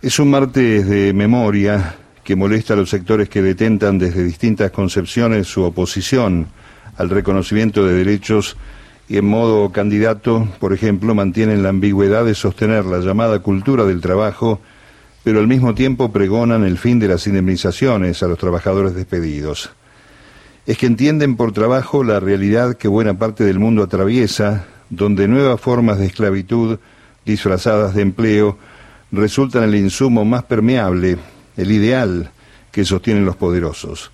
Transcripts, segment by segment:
Es un martes de memoria que molesta a los sectores que detentan desde distintas concepciones su oposición al reconocimiento de derechos y en modo candidato, por ejemplo, mantienen la ambigüedad de sostener la llamada cultura del trabajo, pero al mismo tiempo pregonan el fin de las indemnizaciones a los trabajadores despedidos. Es que entienden por trabajo la realidad que buena parte del mundo atraviesa, donde nuevas formas de esclavitud disfrazadas de empleo resultan el insumo más permeable, el ideal que sostienen los poderosos.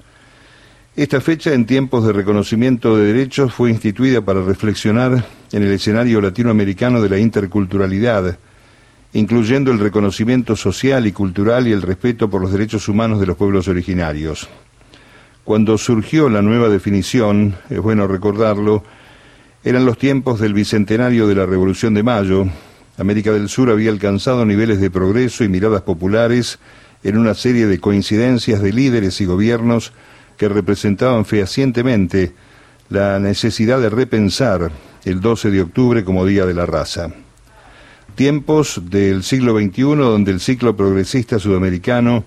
Esta fecha, en tiempos de reconocimiento de derechos, fue instituida para reflexionar en el escenario latinoamericano de la interculturalidad, incluyendo el reconocimiento social y cultural y el respeto por los derechos humanos de los pueblos originarios. Cuando surgió la nueva definición, es bueno recordarlo, eran los tiempos del bicentenario de la Revolución de Mayo, América del Sur había alcanzado niveles de progreso y miradas populares en una serie de coincidencias de líderes y gobiernos que representaban fehacientemente la necesidad de repensar el 12 de octubre como Día de la Raza. Tiempos del siglo XXI donde el ciclo progresista sudamericano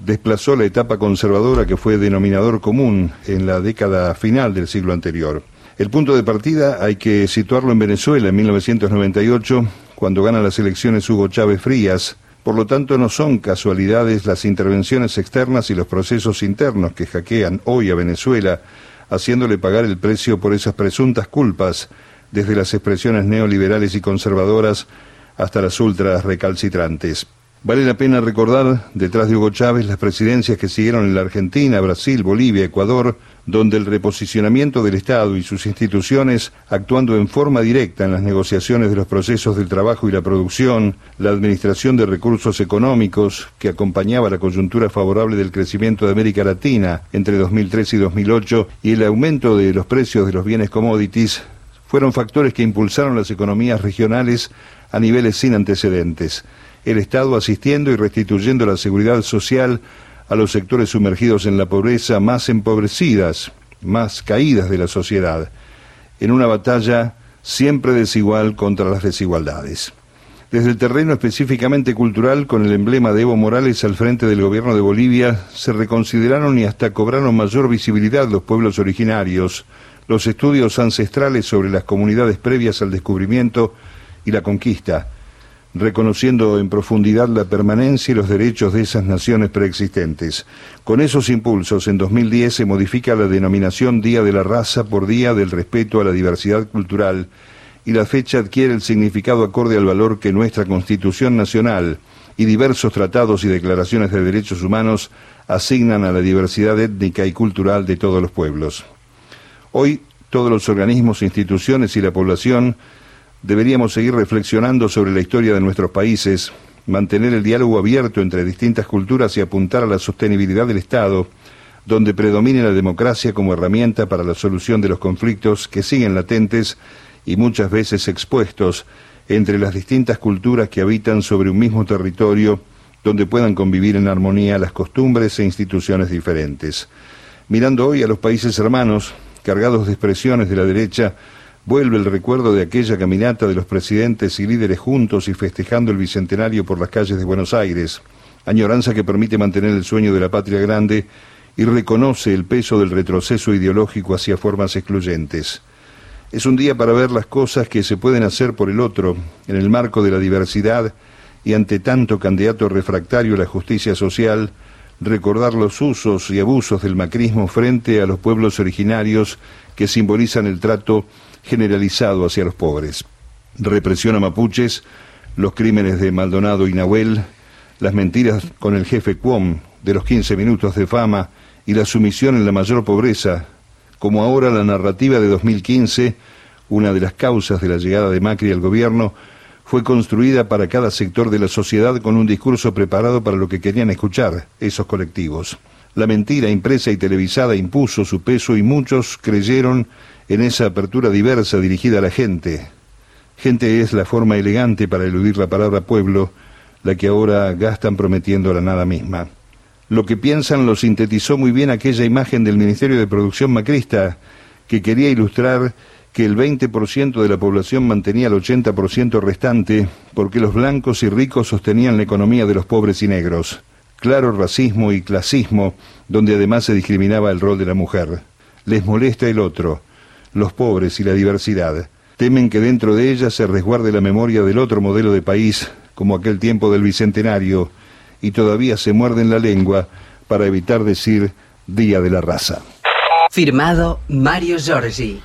desplazó la etapa conservadora que fue denominador común en la década final del siglo anterior. El punto de partida hay que situarlo en Venezuela en 1998, cuando gana las elecciones Hugo Chávez Frías. Por lo tanto, no son casualidades las intervenciones externas y los procesos internos que hackean hoy a Venezuela, haciéndole pagar el precio por esas presuntas culpas, desde las expresiones neoliberales y conservadoras hasta las ultras recalcitrantes. Vale la pena recordar, detrás de Hugo Chávez, las presidencias que siguieron en la Argentina, Brasil, Bolivia, Ecuador, donde el reposicionamiento del Estado y sus instituciones, actuando en forma directa en las negociaciones de los procesos del trabajo y la producción, la administración de recursos económicos, que acompañaba la coyuntura favorable del crecimiento de América Latina entre 2003 y 2008, y el aumento de los precios de los bienes commodities, fueron factores que impulsaron las economías regionales a niveles sin antecedentes el Estado asistiendo y restituyendo la seguridad social a los sectores sumergidos en la pobreza más empobrecidas, más caídas de la sociedad, en una batalla siempre desigual contra las desigualdades. Desde el terreno específicamente cultural, con el emblema de Evo Morales al frente del gobierno de Bolivia, se reconsideraron y hasta cobraron mayor visibilidad los pueblos originarios, los estudios ancestrales sobre las comunidades previas al descubrimiento y la conquista, reconociendo en profundidad la permanencia y los derechos de esas naciones preexistentes. Con esos impulsos, en 2010 se modifica la denominación Día de la Raza por Día del Respeto a la Diversidad Cultural y la fecha adquiere el significado acorde al valor que nuestra Constitución Nacional y diversos tratados y declaraciones de derechos humanos asignan a la diversidad étnica y cultural de todos los pueblos. Hoy, todos los organismos, instituciones y la población Deberíamos seguir reflexionando sobre la historia de nuestros países, mantener el diálogo abierto entre distintas culturas y apuntar a la sostenibilidad del Estado, donde predomine la democracia como herramienta para la solución de los conflictos que siguen latentes y muchas veces expuestos entre las distintas culturas que habitan sobre un mismo territorio, donde puedan convivir en armonía las costumbres e instituciones diferentes. Mirando hoy a los países hermanos, cargados de expresiones de la derecha, Vuelve el recuerdo de aquella caminata de los presidentes y líderes juntos y festejando el bicentenario por las calles de Buenos Aires, añoranza que permite mantener el sueño de la patria grande y reconoce el peso del retroceso ideológico hacia formas excluyentes. Es un día para ver las cosas que se pueden hacer por el otro, en el marco de la diversidad y ante tanto candidato refractario a la justicia social, recordar los usos y abusos del macrismo frente a los pueblos originarios que simbolizan el trato generalizado hacia los pobres. Represión a mapuches, los crímenes de Maldonado y Nahuel, las mentiras con el jefe Cuom de los 15 minutos de fama y la sumisión en la mayor pobreza, como ahora la narrativa de 2015, una de las causas de la llegada de Macri al gobierno, fue construida para cada sector de la sociedad con un discurso preparado para lo que querían escuchar esos colectivos. La mentira impresa y televisada impuso su peso y muchos creyeron en esa apertura diversa dirigida a la gente. Gente es la forma elegante para eludir la palabra pueblo, la que ahora gastan prometiendo la nada misma. Lo que piensan lo sintetizó muy bien aquella imagen del Ministerio de Producción Macrista, que quería ilustrar que el 20% de la población mantenía el 80% restante porque los blancos y ricos sostenían la economía de los pobres y negros. Claro racismo y clasismo, donde además se discriminaba el rol de la mujer. Les molesta el otro, los pobres y la diversidad. Temen que dentro de ella se resguarde la memoria del otro modelo de país, como aquel tiempo del Bicentenario, y todavía se muerden la lengua para evitar decir Día de la Raza. Firmado Mario Giorgi.